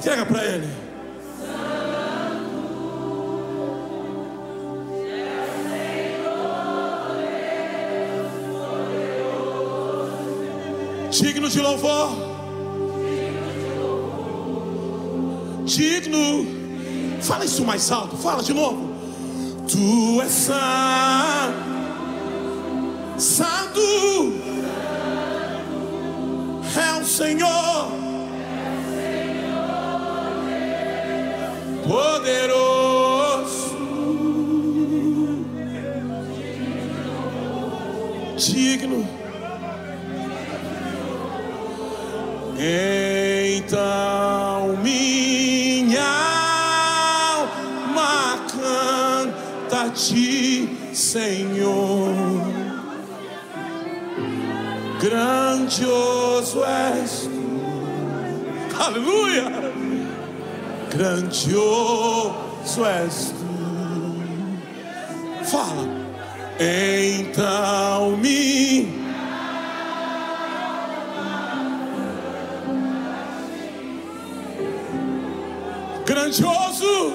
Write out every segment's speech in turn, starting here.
Entrega para ele. Digno de louvor. Digno. Fala isso mais alto. Fala de novo. Tu és santo. Santo. É o Senhor. Poderoso. Digno. Então minha alma canta ti, Senhor. Grandioso és. Aleluia! Grandioso és tu. Fala. Então me grandioso.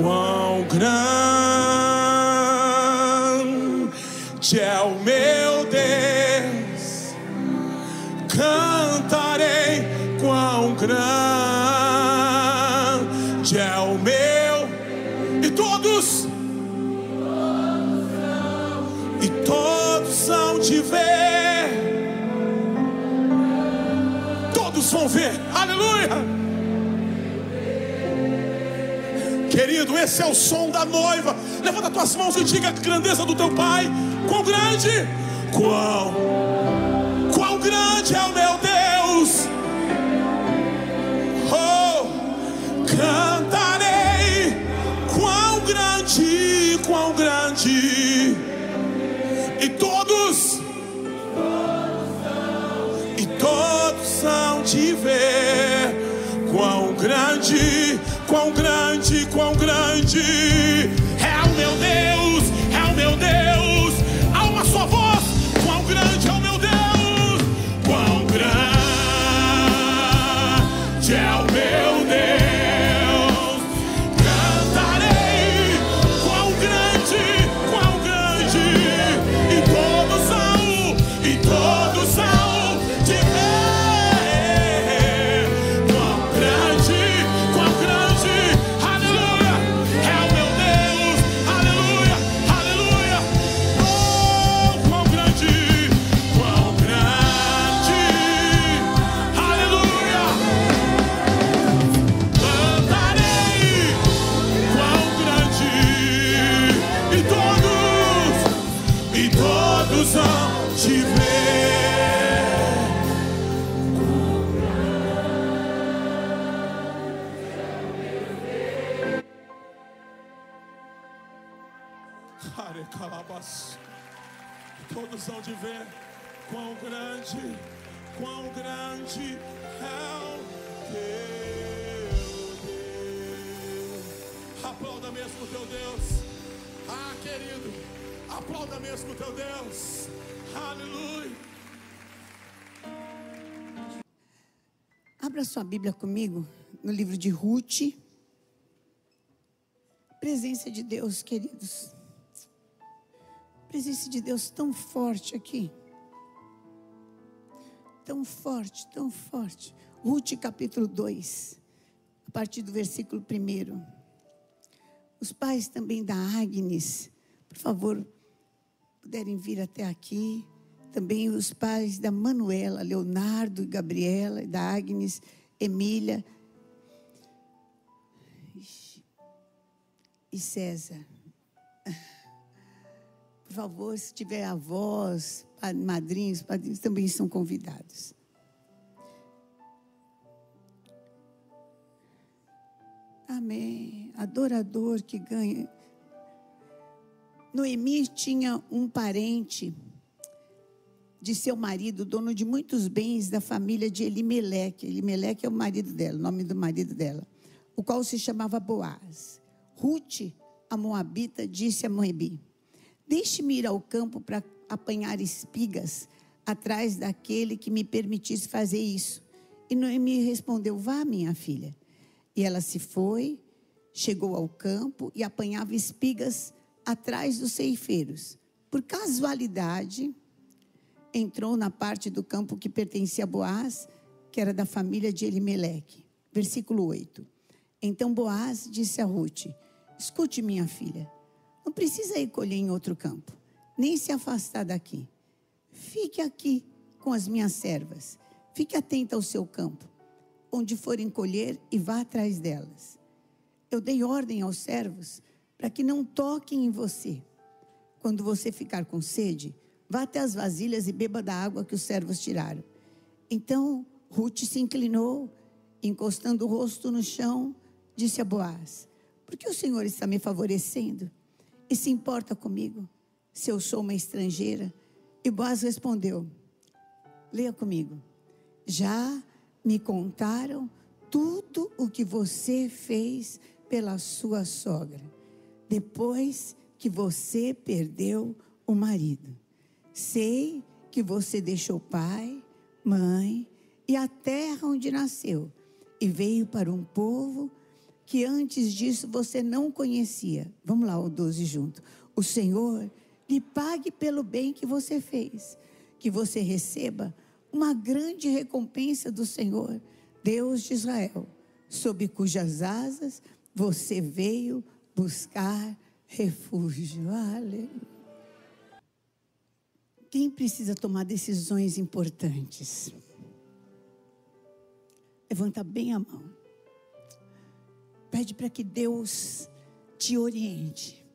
Quão grande esse é o som da noiva. Levanta tuas mãos e diga a grandeza do teu Pai. Quão grande, quão, quão grande é o meu Deus. Oh, cantarei, quão grande, quão grande. E todos, e todos são de ver quão grande, quão grande, quão grande é o meu Deus, é o meu Deus. Sua Bíblia comigo no livro de Ruth. Presença de Deus, queridos. Presença de Deus tão forte aqui. Tão forte, tão forte. Ruth capítulo 2, a partir do versículo 1. Os pais também da Agnes, por favor, puderem vir até aqui. Também os pais da Manuela, Leonardo Gabriela, e da Agnes, Emília e César. Por favor, se tiver avós, madrinhos, padrinhos, também estão convidados. Amém. Adorador que ganha. Noemi tinha um parente de seu marido, dono de muitos bens da família de Elimeleque. Elimeleque é o marido dela, o nome do marido dela, o qual se chamava Boaz. Ruth, a moabita, disse a Moabi: Deixe-me ir ao campo para apanhar espigas atrás daquele que me permitisse fazer isso. E Noemi respondeu: Vá, minha filha. E ela se foi, chegou ao campo e apanhava espigas atrás dos ceifeiros. Por casualidade, entrou na parte do campo que pertencia a Boaz, que era da família de Elimeleque. Versículo 8. Então Boaz disse a Ruth: Escute, minha filha, não precisa ir colher em outro campo, nem se afastar daqui. Fique aqui com as minhas servas. Fique atenta ao seu campo, onde forem colher e vá atrás delas. Eu dei ordem aos servos para que não toquem em você. Quando você ficar com sede, Vá até as vasilhas e beba da água que os servos tiraram. Então Ruth se inclinou, encostando o rosto no chão, disse a Boaz: Por que o Senhor está me favorecendo? E se importa comigo, se eu sou uma estrangeira? E Boaz respondeu: Leia comigo. Já me contaram tudo o que você fez pela sua sogra, depois que você perdeu o marido. Sei que você deixou pai, mãe e a terra onde nasceu e veio para um povo que antes disso você não conhecia. Vamos lá, o 12 junto. O Senhor lhe pague pelo bem que você fez, que você receba uma grande recompensa do Senhor, Deus de Israel, sob cujas asas você veio buscar refúgio. Aleluia. Quem precisa tomar decisões importantes? Levanta bem a mão. Pede para que Deus te oriente.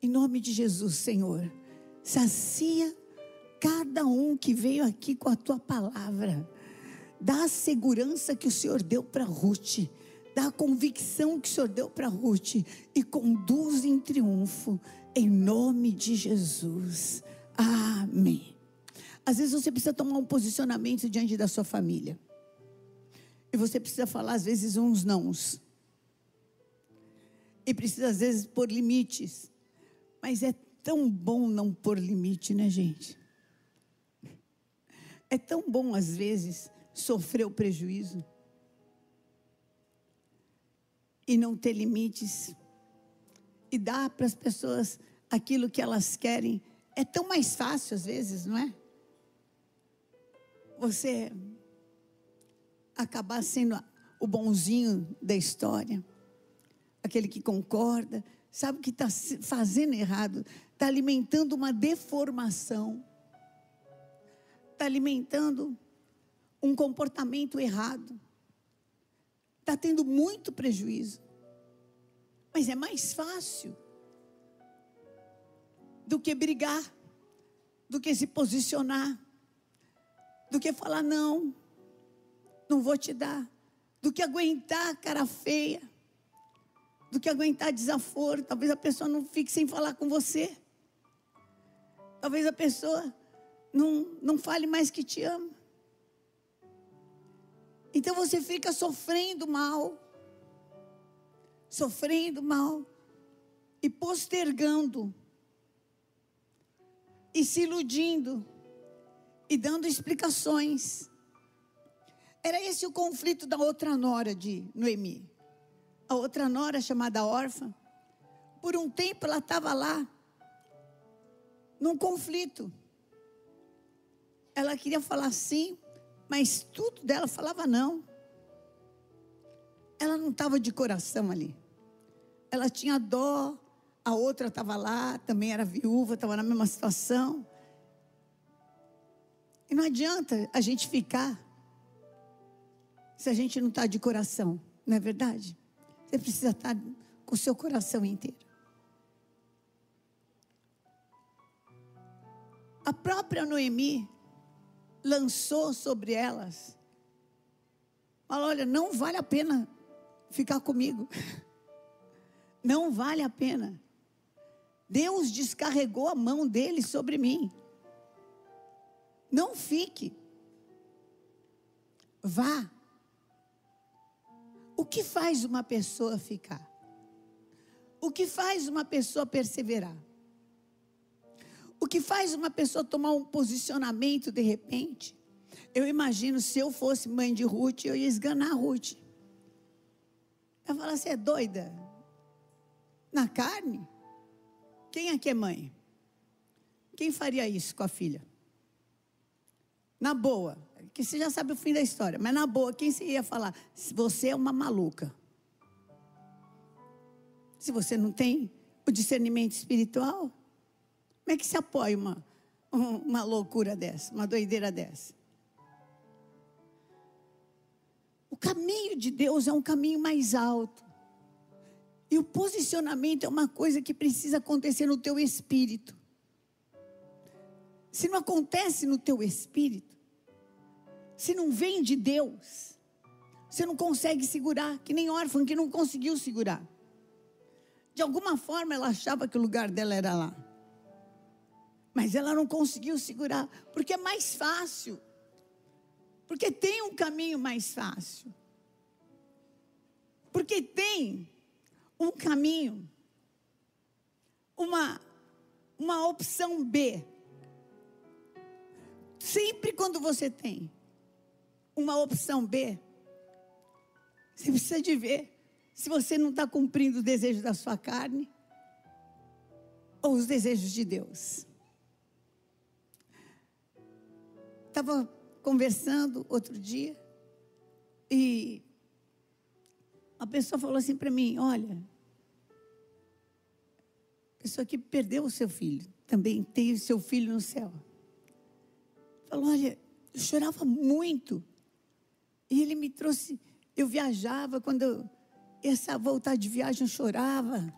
Em nome de Jesus, Senhor, sacia cada um que veio aqui com a tua palavra. Dá a segurança que o Senhor deu para Ruth. Dá a convicção que o Senhor deu para Ruth. E conduz em triunfo. Em nome de Jesus. Amém. Às vezes você precisa tomar um posicionamento diante da sua família. E você precisa falar, às vezes, uns nãos. E precisa, às vezes, pôr limites. Mas é tão bom não pôr limite, né, gente? É tão bom, às vezes, sofrer o prejuízo. E não ter limites. E dar para as pessoas aquilo que elas querem é tão mais fácil às vezes, não é? Você acabar sendo o bonzinho da história, aquele que concorda, sabe que está fazendo errado, está alimentando uma deformação, está alimentando um comportamento errado, está tendo muito prejuízo. Mas é mais fácil do que brigar, do que se posicionar, do que falar não, não vou te dar, do que aguentar cara feia, do que aguentar desaforo. Talvez a pessoa não fique sem falar com você. Talvez a pessoa não, não fale mais que te ama. Então você fica sofrendo mal, sofrendo mal e postergando e se iludindo e dando explicações. Era esse o conflito da outra nora de Noemi. A outra nora chamada órfã, por um tempo ela estava lá, num conflito. Ela queria falar sim, mas tudo dela falava não. Ela não estava de coração ali. Ela tinha dó a outra estava lá, também era viúva, estava na mesma situação. E não adianta a gente ficar se a gente não está de coração, não é verdade? Você precisa estar tá com o seu coração inteiro. A própria Noemi lançou sobre elas. Fala, olha, não vale a pena ficar comigo. Não vale a pena. Deus descarregou a mão dele sobre mim. Não fique. Vá. O que faz uma pessoa ficar? O que faz uma pessoa perseverar? O que faz uma pessoa tomar um posicionamento de repente? Eu imagino se eu fosse mãe de Ruth, eu ia esganar Ruth. Eu falo, você é doida? Na carne? Quem aqui é mãe? Quem faria isso com a filha? Na boa, que você já sabe o fim da história, mas na boa, quem se ia falar? Você é uma maluca. Se você não tem o discernimento espiritual, como é que se apoia uma, uma loucura dessa, uma doideira dessa? O caminho de Deus é um caminho mais alto. E o posicionamento é uma coisa que precisa acontecer no teu espírito. Se não acontece no teu espírito, se não vem de Deus, você não consegue segurar, que nem órfã que não conseguiu segurar. De alguma forma ela achava que o lugar dela era lá. Mas ela não conseguiu segurar, porque é mais fácil. Porque tem um caminho mais fácil. Porque tem um caminho, uma, uma opção B. Sempre quando você tem uma opção B, você precisa de ver se você não está cumprindo o desejo da sua carne ou os desejos de Deus. Estava conversando outro dia e a pessoa falou assim para mim: Olha, pessoa que perdeu o seu filho, também tem o seu filho no céu. Falou: Olha, eu chorava muito. E ele me trouxe. Eu viajava, quando eu essa voltar de viagem eu chorava,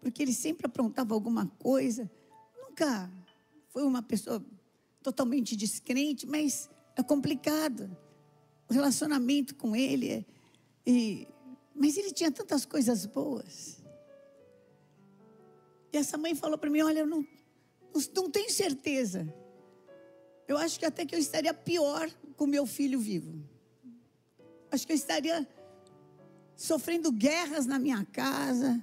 porque ele sempre aprontava alguma coisa. Nunca foi uma pessoa totalmente descrente, mas é complicado. O relacionamento com ele é, e, mas ele tinha tantas coisas boas. E essa mãe falou para mim: Olha, eu não, não tenho certeza. Eu acho que até que eu estaria pior com meu filho vivo. Acho que eu estaria sofrendo guerras na minha casa,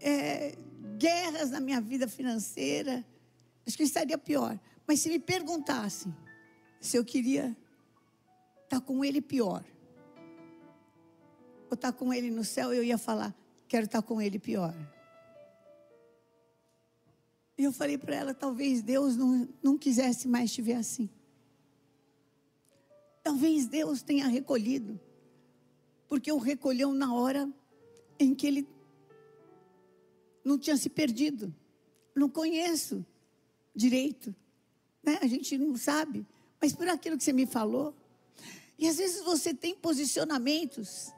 é, guerras na minha vida financeira. Acho que eu estaria pior. Mas se me perguntassem se eu queria estar com ele pior, ou estar com ele no céu, eu ia falar: quero estar com ele pior. E eu falei para ela: talvez Deus não, não quisesse mais te ver assim. Talvez Deus tenha recolhido porque o recolheu na hora em que ele não tinha se perdido. Não conheço direito, né? A gente não sabe, mas por aquilo que você me falou. E às vezes você tem posicionamentos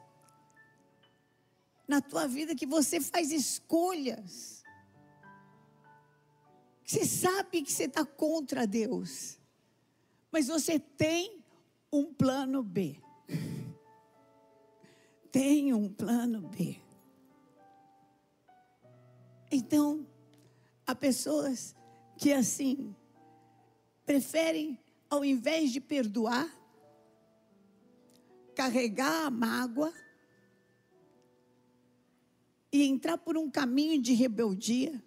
na tua vida que você faz escolhas. Você sabe que você está contra Deus, mas você tem um plano B tenho um plano B. Então, há pessoas que assim preferem, ao invés de perdoar, carregar a mágoa e entrar por um caminho de rebeldia,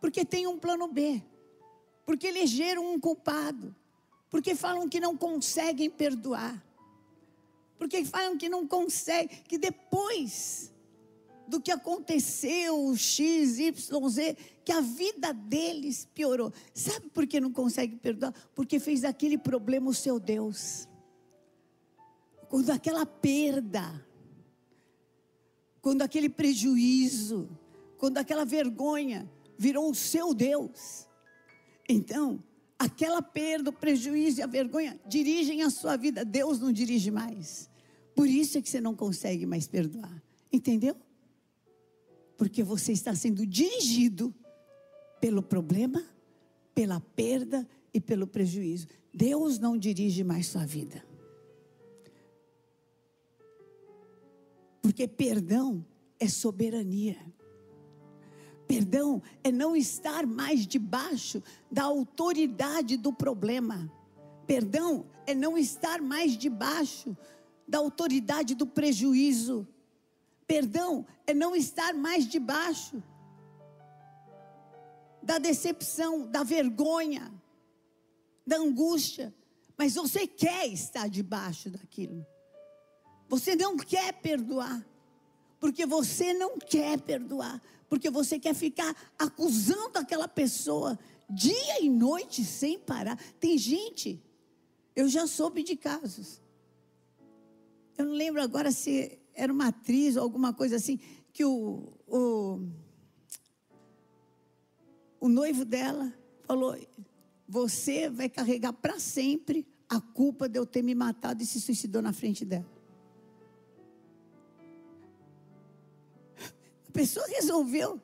porque tem um plano B, porque elegeram um culpado, porque falam que não conseguem perdoar. Porque falam que não consegue, que depois do que aconteceu, X, Y, Z, que a vida deles piorou. Sabe por que não consegue perdoar? Porque fez aquele problema o seu Deus. Quando aquela perda, quando aquele prejuízo, quando aquela vergonha virou o seu Deus. Então, aquela perda, o prejuízo e a vergonha dirigem a sua vida. Deus não dirige mais. Por isso é que você não consegue mais perdoar. Entendeu? Porque você está sendo dirigido pelo problema, pela perda e pelo prejuízo. Deus não dirige mais sua vida. Porque perdão é soberania. Perdão é não estar mais debaixo da autoridade do problema. Perdão é não estar mais debaixo da autoridade do prejuízo. Perdão é não estar mais debaixo da decepção, da vergonha, da angústia. Mas você quer estar debaixo daquilo. Você não quer perdoar. Porque você não quer perdoar. Porque você quer ficar acusando aquela pessoa dia e noite sem parar. Tem gente, eu já soube de casos. Eu não lembro agora se era uma atriz ou alguma coisa assim, que o, o, o noivo dela falou: Você vai carregar para sempre a culpa de eu ter me matado e se suicidou na frente dela. Pessoa resolveu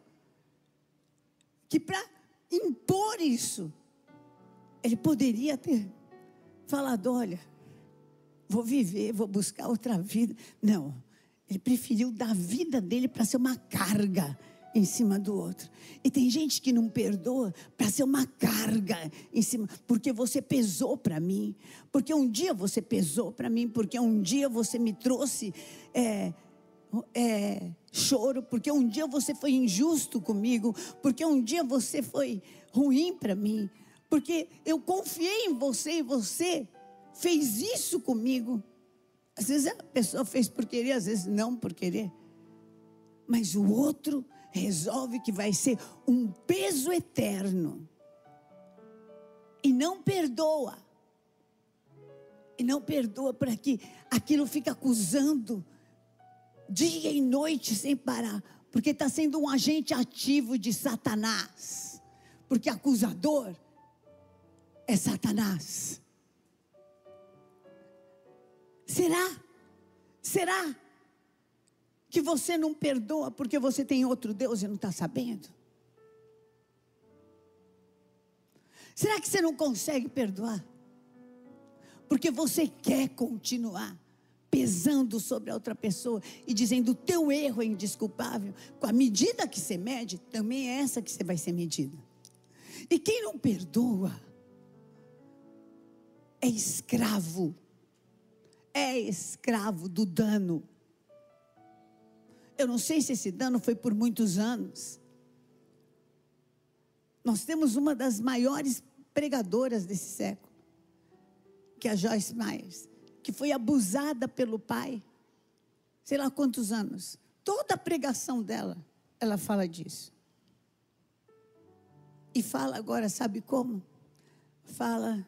que para impor isso, ele poderia ter falado: olha, vou viver, vou buscar outra vida. Não, ele preferiu dar a vida dele para ser uma carga em cima do outro. E tem gente que não perdoa para ser uma carga em cima, porque você pesou para mim, porque um dia você pesou para mim, porque um dia você me trouxe é, é, choro, porque um dia você foi injusto comigo, porque um dia você foi ruim para mim, porque eu confiei em você e você fez isso comigo. Às vezes a pessoa fez por querer, às vezes não por querer. Mas o outro resolve que vai ser um peso eterno. E não perdoa. E não perdoa para que aquilo fica acusando dia e noite sem parar, porque está sendo um agente ativo de Satanás. Porque acusador é Satanás. Será? Será que você não perdoa porque você tem outro Deus e não está sabendo? Será que você não consegue perdoar? Porque você quer continuar pesando sobre a outra pessoa e dizendo: o teu erro é indesculpável. Com a medida que você mede, também é essa que você vai ser medida. E quem não perdoa é escravo é escravo do dano. Eu não sei se esse dano foi por muitos anos. Nós temos uma das maiores pregadoras desse século, que é a Joyce Myers, que foi abusada pelo pai, sei lá quantos anos. Toda a pregação dela, ela fala disso. E fala agora, sabe como? Fala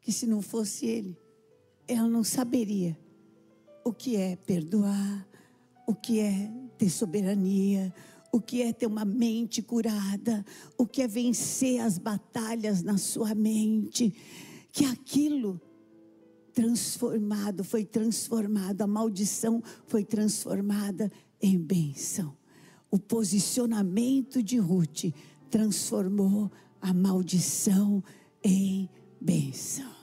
que se não fosse ele, ela não saberia o que é perdoar, o que é ter soberania, o que é ter uma mente curada, o que é vencer as batalhas na sua mente, que aquilo transformado, foi transformado, a maldição foi transformada em bênção. O posicionamento de Ruth transformou a maldição em bênção.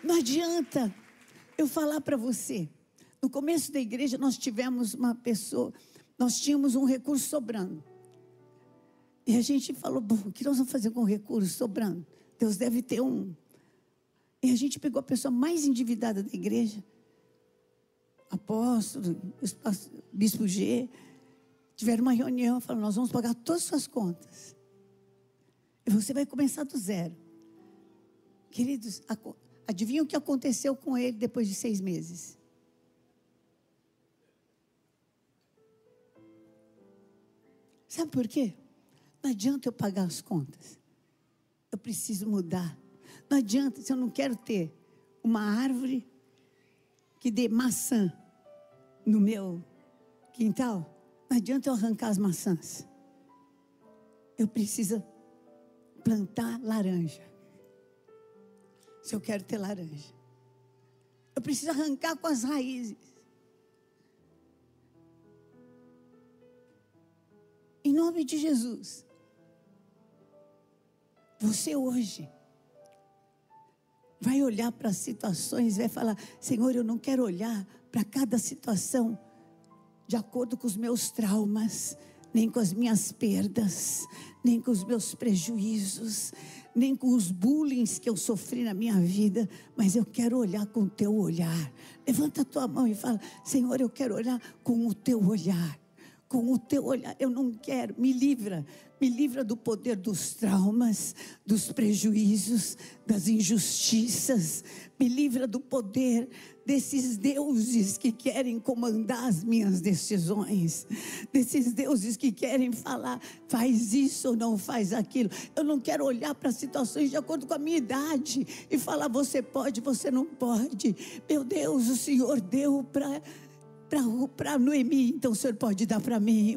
Não adianta eu falar para você. No começo da igreja nós tivemos uma pessoa, nós tínhamos um recurso sobrando. E a gente falou, bom, o que nós vamos fazer com o recurso sobrando? Deus deve ter um. E a gente pegou a pessoa mais endividada da igreja, apóstolo, bispo G, tiveram uma reunião, falaram, nós vamos pagar todas as suas contas. E você vai começar do zero. Queridos, Adivinha o que aconteceu com ele depois de seis meses? Sabe por quê? Não adianta eu pagar as contas. Eu preciso mudar. Não adianta, se eu não quero ter uma árvore que dê maçã no meu quintal, não adianta eu arrancar as maçãs. Eu preciso plantar laranja se eu quero ter laranja. Eu preciso arrancar com as raízes. Em nome de Jesus. Você hoje vai olhar para situações, vai falar: Senhor, eu não quero olhar para cada situação de acordo com os meus traumas, nem com as minhas perdas, nem com os meus prejuízos, nem com os bullying que eu sofri na minha vida, mas eu quero olhar com o teu olhar. Levanta a tua mão e fala: Senhor, eu quero olhar com o teu olhar. Com o teu olhar, eu não quero, me livra, me livra do poder dos traumas, dos prejuízos, das injustiças, me livra do poder desses deuses que querem comandar as minhas decisões, desses deuses que querem falar, faz isso ou não faz aquilo. Eu não quero olhar para situações de acordo com a minha idade e falar, você pode, você não pode. Meu Deus, o Senhor deu para para Noemi, então o senhor pode dar para mim,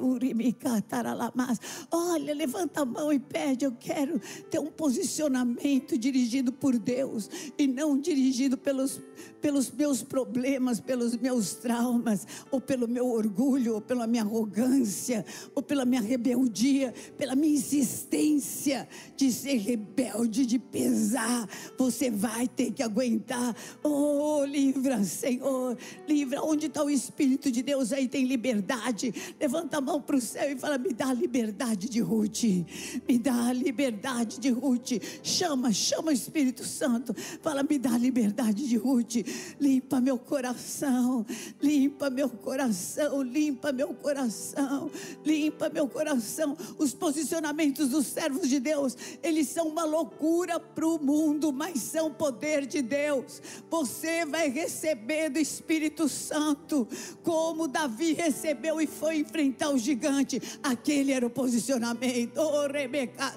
olha, levanta a mão e pede, eu quero ter um posicionamento dirigido por Deus e não dirigido pelos, pelos meus problemas, pelos meus traumas, ou pelo meu orgulho, ou pela minha arrogância, ou pela minha rebeldia, pela minha insistência de ser rebelde, de pesar, você vai ter que aguentar, oh, livra Senhor, livra, onde está o Espírito de Deus aí tem liberdade. Levanta a mão para o céu e fala: Me dá a liberdade de Ruth. Me dá a liberdade de Ruth. Chama, chama o Espírito Santo. Fala: Me dá a liberdade de Ruth. Limpa meu coração. Limpa meu coração. Limpa meu coração. Limpa meu coração. Os posicionamentos dos servos de Deus, eles são uma loucura para o mundo, mas são poder de Deus. Você vai receber do Espírito Santo como Davi recebeu e foi enfrentar o gigante. Aquele era o posicionamento. Oh, Rebeca,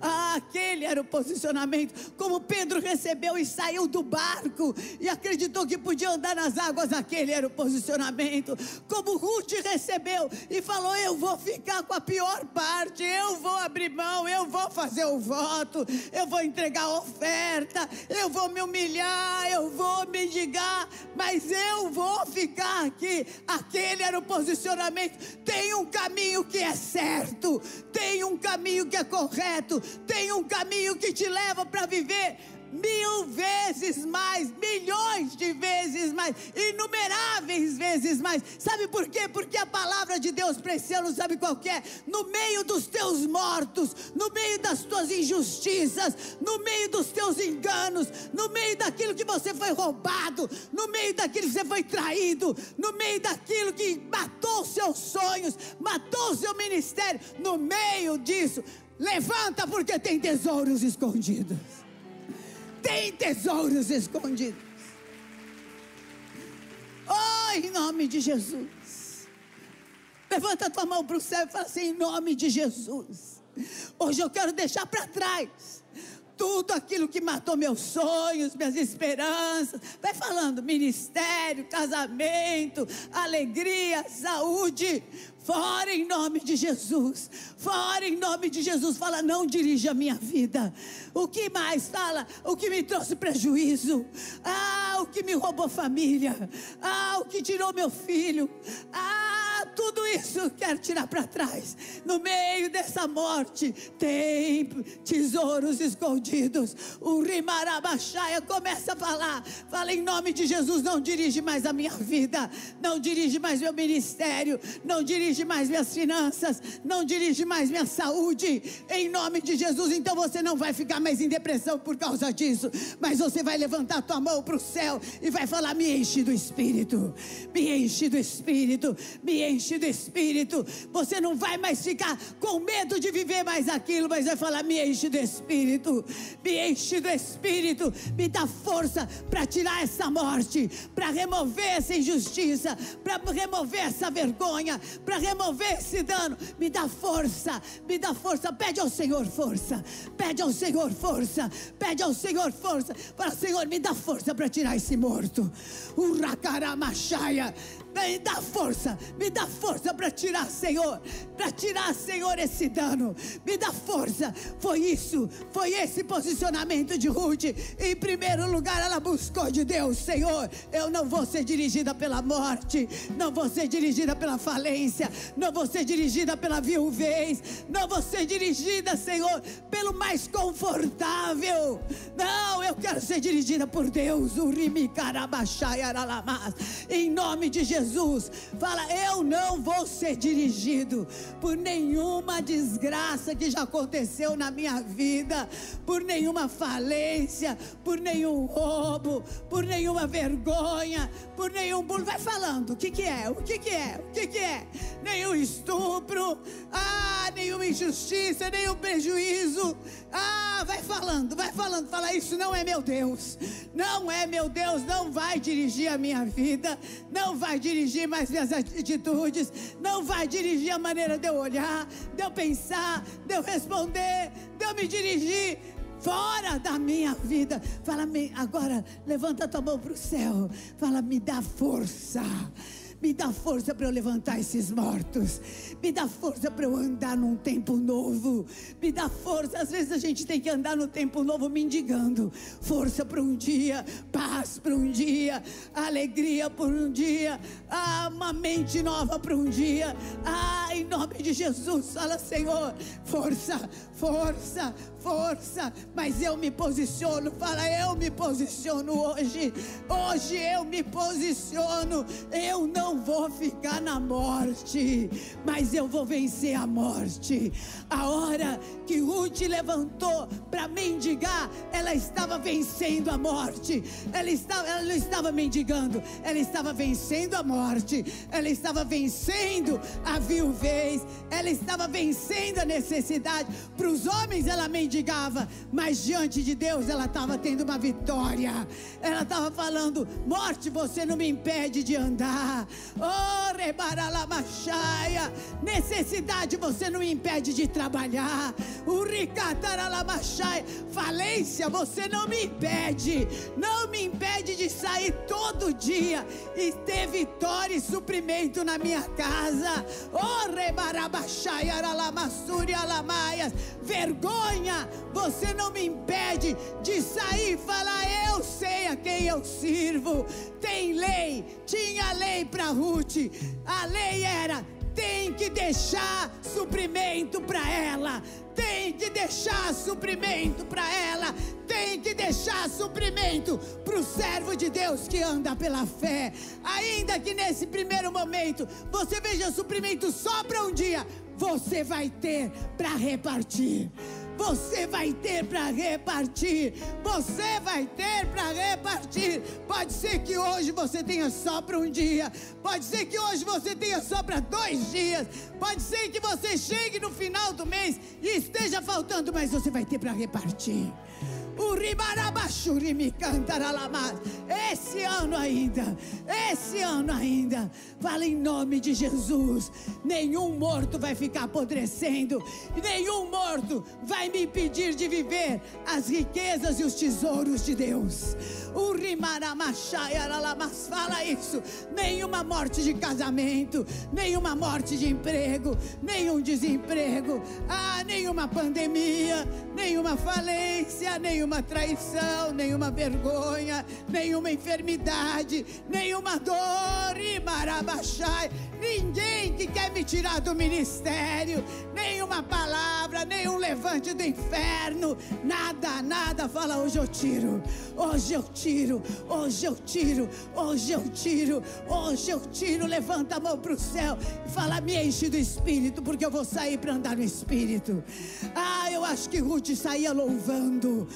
ah, aquele era o posicionamento. Como Pedro recebeu e saiu do barco e acreditou que podia andar nas águas, aquele era o posicionamento. Como Ruth recebeu e falou: Eu vou ficar com a pior parte, eu vou abrir mão, eu vou fazer o voto, eu vou entregar a oferta, eu vou me humilhar, eu vou mendigar, mas eu vou ficar aqui. Aquele era o posicionamento. Tem um caminho que é certo, tem um caminho que é correto, tem um caminho que te leva para viver mil vezes mais, milhões de vezes mais, inumeráveis vezes mais. Sabe por quê? Porque a palavra de Deus para sabe qual é? No meio dos teus mortos, no meio das tuas injustiças, no meio dos teus enganos, no meio daquilo que você foi roubado, no meio daquilo que você foi traído, no meio daquilo que matou seus sonhos, matou seu ministério, no meio disso, levanta porque tem tesouros escondidos tem tesouros escondidos. Oh, em nome de Jesus. Levanta a tua mão para o céu e fala assim: em nome de Jesus. Hoje eu quero deixar para trás tudo aquilo que matou meus sonhos, minhas esperanças. Vai falando: ministério, casamento, alegria, saúde. Fora em nome de Jesus. Fora em nome de Jesus. Fala, não dirige a minha vida. O que mais? Fala, o que me trouxe prejuízo. Ah, o que me roubou família. Ah, o que tirou meu filho. Ah, tudo isso quero tirar para trás. No meio dessa morte tem tesouros escondidos. O Rimarabaxaia começa a falar. Fala em nome de Jesus, não dirige mais a minha vida. Não dirige mais meu ministério. Não dirige mais minhas finanças, não dirige mais minha saúde, em nome de Jesus. Então você não vai ficar mais em depressão por causa disso, mas você vai levantar a tua mão para o céu e vai falar: Me enche do Espírito, me enche do Espírito, me enche do Espírito. Você não vai mais ficar com medo de viver mais aquilo, mas vai falar: Me enche do Espírito, me enche do Espírito, me dá força para tirar essa morte, para remover essa injustiça, para remover essa vergonha, para remover esse dano. Me dá força, me dá força. Pede ao Senhor força, pede ao Senhor força, pede ao Senhor força. Para Senhor, me dá força para tirar esse morto. Uracaramachaya. Me dá força, me dá força para tirar, Senhor, para tirar, Senhor, esse dano. Me dá força. Foi isso, foi esse posicionamento de Ruth. Em primeiro lugar, ela buscou de Deus, Senhor. Eu não vou ser dirigida pela morte, não vou ser dirigida pela falência, não vou ser dirigida pela viuvez, não vou ser dirigida, Senhor, pelo mais confortável. Não, eu quero ser dirigida por Deus. Em nome de Jesus, fala: eu não vou ser dirigido por nenhuma desgraça que já aconteceu na minha vida, por nenhuma falência, por nenhum roubo, por nenhuma vergonha, por nenhum burro. Vai falando, o que que é? O que que é? O que que é? Nenhum estupro, ah, nenhuma injustiça, nenhum prejuízo. Ah, vai falando, vai falando, fala isso não é meu Deus. Não é meu Deus, não vai dirigir a minha vida, não vai dirigir mais minhas atitudes, não vai dirigir a maneira de eu olhar, de eu pensar, de eu responder, de eu me dirigir fora da minha vida. Fala, agora levanta tua mão para o céu. Fala, me dá força. Me dá força para eu levantar esses mortos. Me dá força para eu andar num tempo novo. Me dá força. Às vezes a gente tem que andar no tempo novo mendigando. Força para um dia, paz para um dia, alegria por um dia, ah, uma mente nova para um dia. Ah, em nome de Jesus, fala, Senhor, força, força, força, mas eu me posiciono, fala, eu me posiciono hoje, hoje eu me posiciono, eu não vou ficar na morte, mas eu vou vencer a morte. A hora que Ruth levantou para mendigar, ela estava vencendo a morte, ela, estava, ela não estava mendigando, ela estava vencendo a morte, ela estava vencendo a viuvez, ela estava vencendo a necessidade. Para os homens ela mendigava, mas diante de Deus ela estava tendo uma vitória. Ela estava falando: morte, você não me impede de andar. Oh, rebaralamachaia, necessidade você não me impede de trabalhar. O ricataralamachaia, falência você não me impede, não me impede de sair todo dia e ter vitória e suprimento na minha casa. Oh, rebarabachai, aralamassuri, alamaias. Vergonha, você não me impede de sair e falar: Eu sei a quem eu sirvo. Tem lei, tinha lei para Ruth. A lei era: tem que deixar suprimento para ela. Tem que deixar suprimento para ela. Tem que deixar suprimento para o servo de Deus que anda pela fé. Ainda que nesse primeiro momento você veja suprimento só para um dia, você vai ter para repartir. Você vai ter para repartir. Você vai ter para repartir. Pode ser que hoje você tenha só para um dia. Pode ser que hoje você tenha só para dois dias. Pode ser que você chegue no final do mês e esteja faltando, mas você vai ter para repartir. Esse ano ainda, esse ano ainda, fala em nome de Jesus. Nenhum morto vai ficar apodrecendo, nenhum morto vai me impedir de viver as riquezas e os tesouros de Deus. O Rimaramachaiaralamas fala isso. Nenhuma morte de casamento, nenhuma morte de emprego, nenhum desemprego, ah, nenhuma pandemia, nenhuma falência, nenhuma traição, nenhuma vergonha, nenhuma enfermidade, nenhuma dor. Imarabachai, ninguém que quer me tirar do ministério, nenhuma palavra, nenhum levante do inferno, nada, nada. Fala hoje eu tiro, hoje eu tiro hoje eu tiro, hoje eu tiro, hoje eu tiro. Levanta a mão para o céu e fala: Me enche do espírito, porque eu vou sair para andar no espírito. Ah, acho que Ruth saía louvando.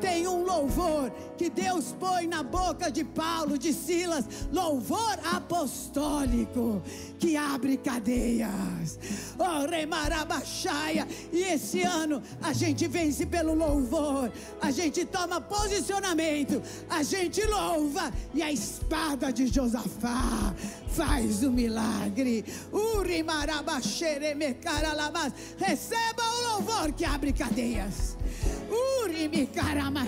Tem um louvor que Deus põe na boca de Paulo, de Silas, louvor apostólico que abre cadeias. Oh, Remarabachaia. E esse ano a gente vence pelo louvor, a gente toma posicionamento, a gente louva e a espada de Josafá faz o milagre. Receba o louvor que abre cadeias.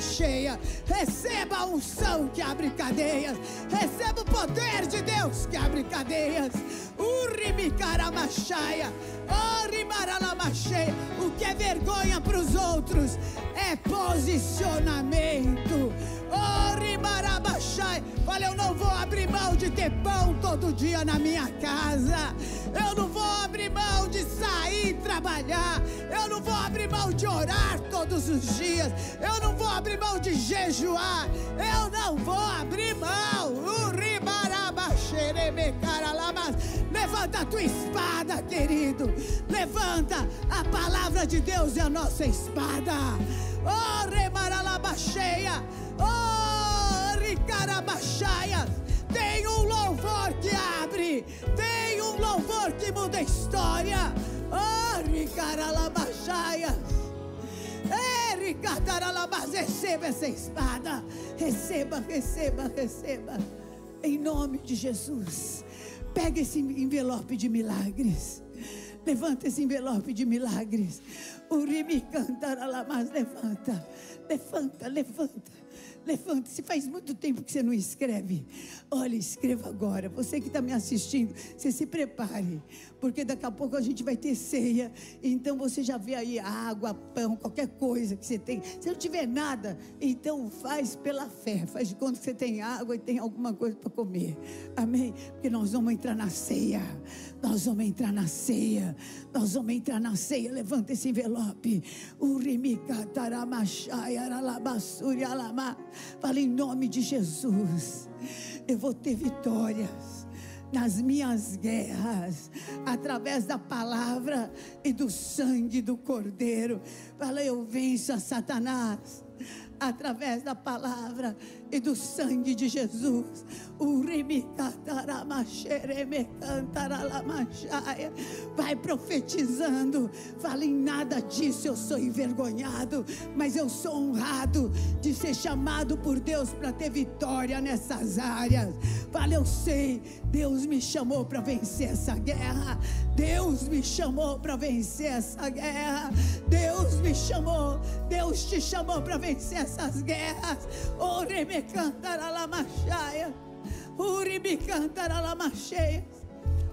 cheia. Receba a unção que abre cadeias. Receba o poder de Deus que abre cadeias. Urimicaramachaya. Orimaralamacheia. O que é vergonha para os outros é posicionamento. Olha, eu não vou abrir mão de ter pão todo dia na minha casa. Eu não vou abrir mão de sair trabalhar. Eu não vou abrir mão de orar todos os dias. Eu não vou abrir mão de jejuar. Eu não vou abrir mão. Levanta a tua espada, querido. Levanta. A palavra de Deus é a nossa espada. Oh, remaralabacheia. Oh, ricarabachaia. Tem um louvor que abre. Tem um louvor que muda a história. Oh, ricaralabachaia. Receba essa espada. Receba, receba, receba. Em nome de Jesus. Pega esse envelope de milagres. Levanta esse envelope de milagres. Urimi cantará mas levanta. Levanta, levanta. Levante, se faz muito tempo que você não escreve. Olha, escreva agora. Você que está me assistindo, você se prepare, porque daqui a pouco a gente vai ter ceia. Então você já vê aí água, pão, qualquer coisa que você tem. Se não tiver nada, então faz pela fé. Faz de conta que você tem água e tem alguma coisa para comer. Amém? Porque nós vamos entrar na ceia. Nós vamos entrar na ceia. Nós vamos entrar na ceia. Levanta esse envelope. Fala em nome de Jesus. Eu vou ter vitórias nas minhas guerras, através da palavra e do sangue do Cordeiro. Fala, eu venço a Satanás através da palavra e do sangue de Jesus. Vai profetizando. Fala em nada disso, eu sou envergonhado, mas eu sou honrado de ser chamado por Deus para ter vitória nessas áreas. Fala, eu sei, Deus me chamou para vencer essa guerra. Deus me chamou para vencer essa guerra. Deus me chamou, Deus te chamou para vencer essas guerras. Oreme cantará la machaia.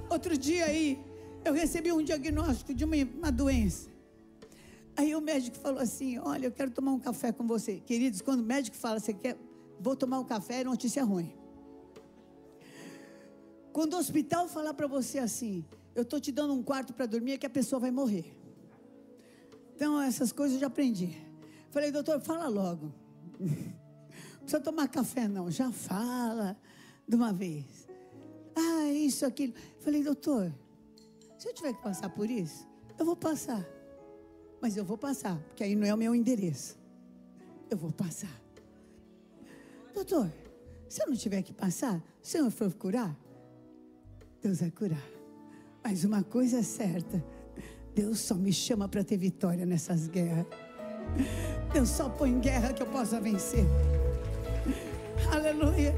Outro dia aí, eu recebi um diagnóstico de uma, uma doença. Aí o médico falou assim: Olha, eu quero tomar um café com você. Queridos, quando o médico fala, você quer, vou tomar um café, é notícia ruim. Quando o hospital falar para você assim, eu estou te dando um quarto para dormir, é que a pessoa vai morrer. Então, essas coisas eu já aprendi. Falei, doutor, fala logo. Não precisa tomar café, não. Já fala de uma vez. Ah, isso, aquilo. Falei, doutor, se eu tiver que passar por isso, eu vou passar. Mas eu vou passar, porque aí não é o meu endereço. Eu vou passar. Doutor, se eu não tiver que passar, se eu for curar, Deus vai curar. Mas uma coisa é certa: Deus só me chama para ter vitória nessas guerras. Deus só põe guerra que eu possa vencer. Aleluia.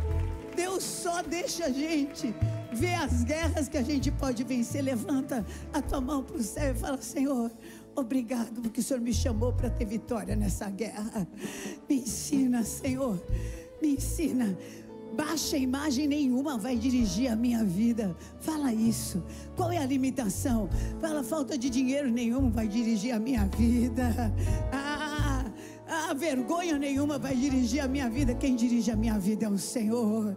Deus só deixa a gente ver as guerras que a gente pode vencer. Levanta a tua mão para o céu e fala: Senhor, obrigado porque o Senhor me chamou para ter vitória nessa guerra. Me ensina, Senhor, me ensina. Baixa imagem nenhuma vai dirigir a minha vida. Fala isso. Qual é a limitação? Fala falta de dinheiro nenhum vai dirigir a minha vida. Ah, ah, vergonha nenhuma vai dirigir a minha vida. Quem dirige a minha vida é o Senhor.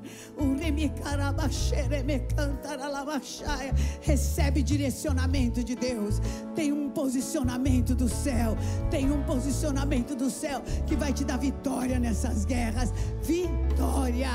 Recebe direcionamento de Deus. Tem um posicionamento do céu. Tem um posicionamento do céu que vai te dar vitória nessas guerras. Vitória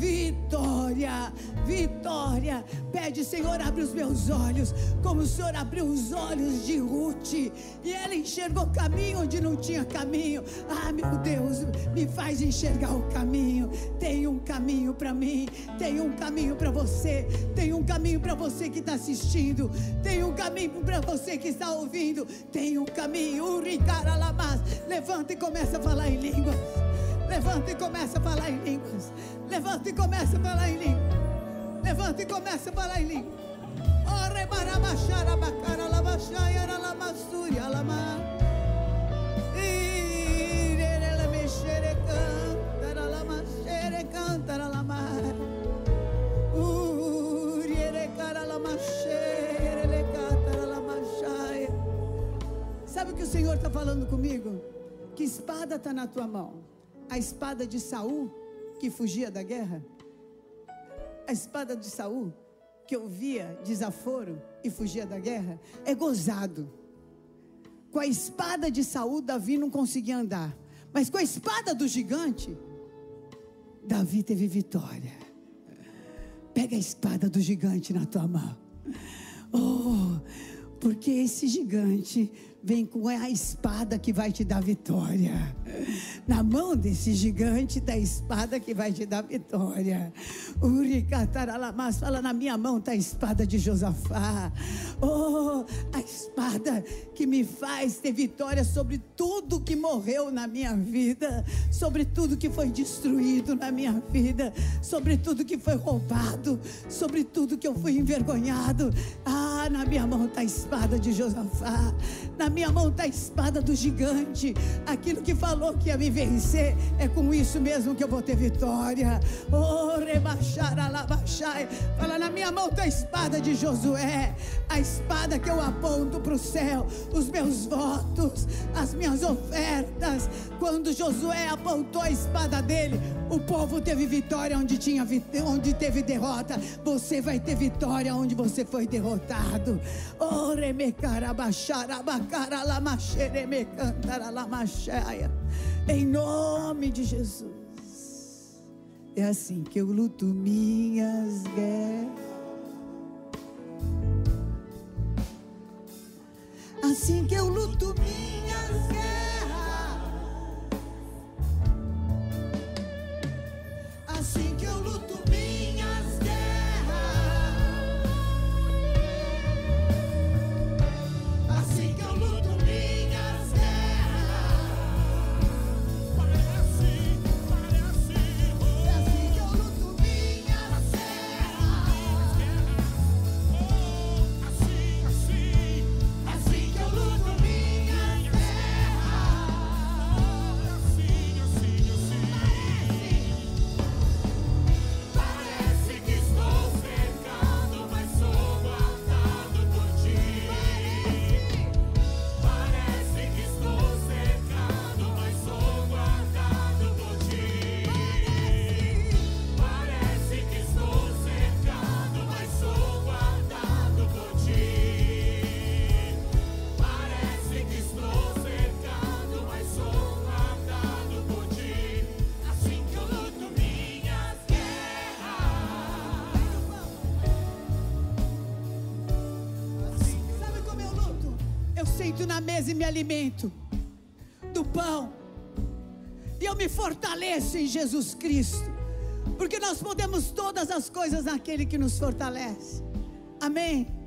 vitória, vitória. Pede, Senhor, abre os meus olhos, como o Senhor abriu os olhos de Ruth, e ela enxergou caminho onde não tinha caminho. Ah, meu Deus, me faz enxergar o caminho. Tem um caminho para mim, tem um caminho para você, tem um caminho para você que está assistindo, tem um caminho para você que está ouvindo, tem um caminho. Levanta e começa a falar em línguas. Levanta e começa a falar em línguas. Levanta e começa a falar em língua. Levanta e começa a falar em língua. Ore barabachara bacara labachaya lamassuri alama. Irele mexere canta lama canta Sabe o que o Senhor está falando comigo? Que espada está na tua mão? A espada de Saul? Que fugia da guerra? A espada de Saul que ouvia desaforo e fugia da guerra? É gozado. Com a espada de Saul, Davi não conseguia andar. Mas com a espada do gigante, Davi teve vitória. Pega a espada do gigante na tua mão. Oh, porque esse gigante vem com a espada que vai te dar vitória. Na mão desse gigante da espada que vai te dar vitória. Uricataralamas, fala na minha mão está a espada de Josafá. Oh, a espada que me faz ter vitória sobre tudo que morreu na minha vida, sobre tudo que foi destruído na minha vida, sobre tudo que foi roubado, sobre tudo que eu fui envergonhado. Ah, na minha mão está a espada de Josafá. Na minha mão está a espada do gigante. Aquilo que falou que ia me vencer, é com isso mesmo que eu vou ter vitória. Oh. Fala, na minha mão está a espada de Josué, a espada que eu aponto para o céu, os meus votos, as minhas ofertas. Quando Josué apontou a espada dele, o povo teve vitória onde tinha onde teve derrota. Você vai ter vitória onde você foi derrotado. Oh, em nome de Jesus. É assim que eu luto minhas guerras. Assim que eu luto minhas guerras. Na mesa e me alimento do pão. E eu me fortaleço em Jesus Cristo. Porque nós podemos todas as coisas naquele que nos fortalece. Amém.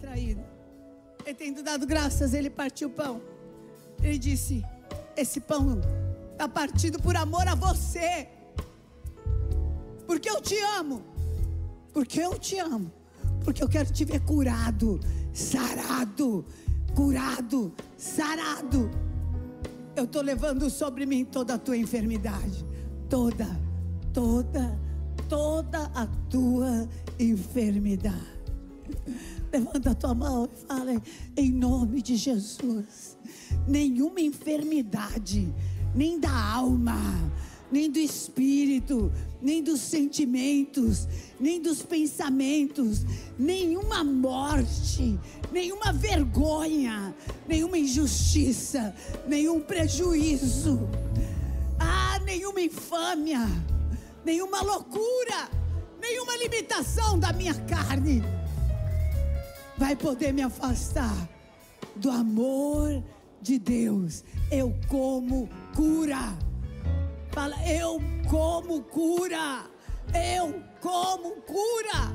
Traído, ele tendo dado graças, ele partiu o pão. Ele disse: Esse pão está partido por amor a você. Porque eu te amo. Porque eu te amo. Porque eu quero te ver curado, sarado, curado, sarado. Eu estou levando sobre mim toda a tua enfermidade. Toda, toda, toda a tua enfermidade. Levanta a tua mão e fala em nome de Jesus. Nenhuma enfermidade, nem da alma, nem do espírito, nem dos sentimentos, nem dos pensamentos, nenhuma morte, nenhuma vergonha, nenhuma injustiça, nenhum prejuízo, ah, nenhuma infâmia, nenhuma loucura, nenhuma limitação da minha carne vai poder me afastar do amor de Deus. Eu como cura. Fala, eu como cura. Eu como cura.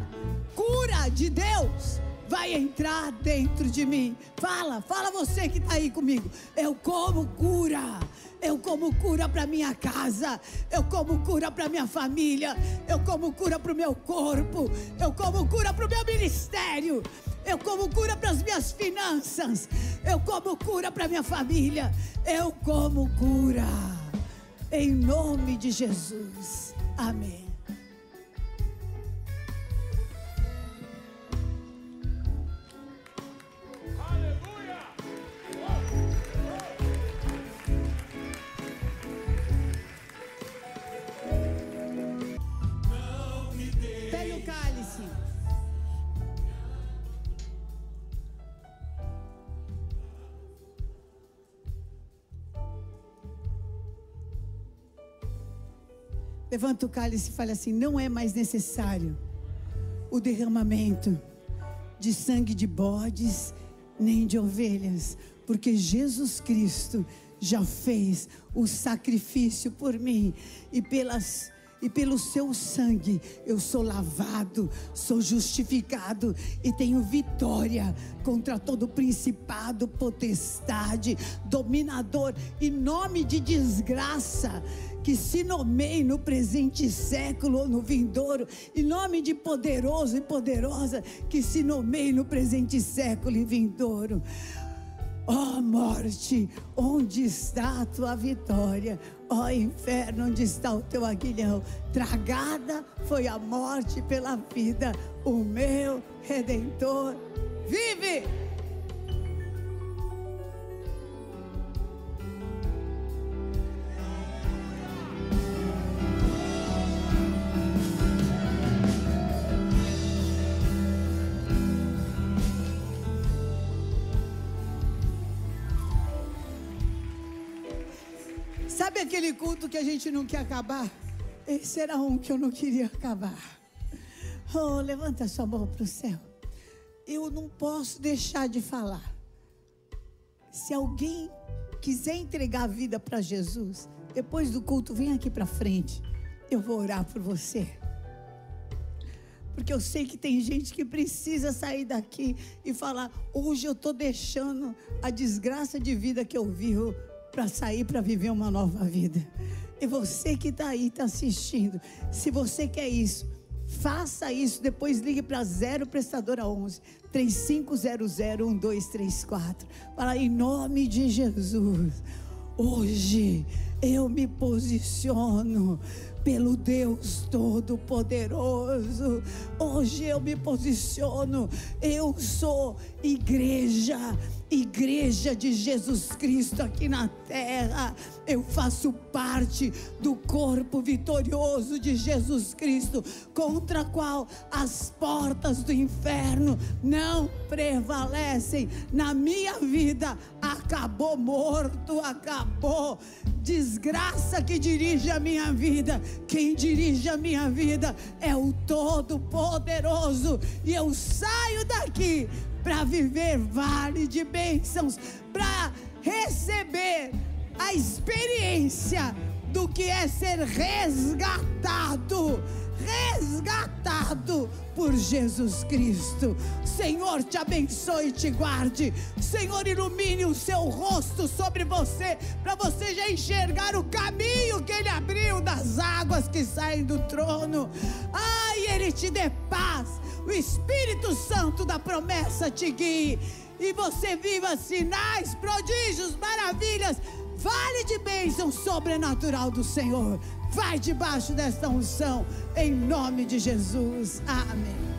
Cura de Deus vai entrar dentro de mim. Fala, fala você que está aí comigo. Eu como cura. Eu como cura para minha casa. Eu como cura para minha família. Eu como cura para o meu corpo. Eu como cura para o meu ministério. Eu como cura para as minhas finanças. Eu como cura para minha família. Eu como cura. Em nome de Jesus. Amém. Levanta o cálice e fala assim: não é mais necessário o derramamento de sangue de bodes nem de ovelhas, porque Jesus Cristo já fez o sacrifício por mim e pelas e pelo seu sangue eu sou lavado, sou justificado e tenho vitória contra todo principado, potestade, dominador e nome de desgraça que se nomeie no presente século ou no vindouro, e nome de poderoso e poderosa que se nomeie no presente século e vindouro. Ó oh, morte, onde está a tua vitória? Ó oh, inferno, onde está o teu aguilhão? Tragada foi a morte pela vida, o meu redentor vive. Aquele culto que a gente não quer acabar? Esse era um que eu não queria acabar. Oh, levanta sua mão para o céu. Eu não posso deixar de falar. Se alguém quiser entregar a vida para Jesus, depois do culto, vem aqui para frente. Eu vou orar por você. Porque eu sei que tem gente que precisa sair daqui e falar: hoje eu estou deixando a desgraça de vida que eu vivo para sair para viver uma nova vida. E você que está aí, está assistindo, se você quer isso, faça isso. Depois ligue para 0 prestadora 11 3500 1234. Fala em nome de Jesus. Hoje eu me posiciono pelo Deus Todo-Poderoso. Hoje eu me posiciono, eu sou igreja, igreja de Jesus Cristo aqui na terra. Eu faço parte do corpo vitorioso de Jesus Cristo, contra qual as portas do inferno não prevalecem. Na minha vida acabou morto, acabou desgraça que dirige a minha vida. Quem dirige a minha vida é o Todo-Poderoso. E eu saio daqui para viver vale de bênçãos, para receber a experiência do que é ser resgatado resgatado por Jesus Cristo. Senhor, te abençoe e te guarde. Senhor, ilumine o seu rosto sobre você, para você já enxergar o caminho que Ele abriu das águas que saem do trono. Ai, Ele te dê paz. O Espírito Santo da promessa te guie. E você viva sinais, prodígios, maravilhas, vale de bênção sobrenatural do Senhor. Vai debaixo desta unção, em nome de Jesus. Amém.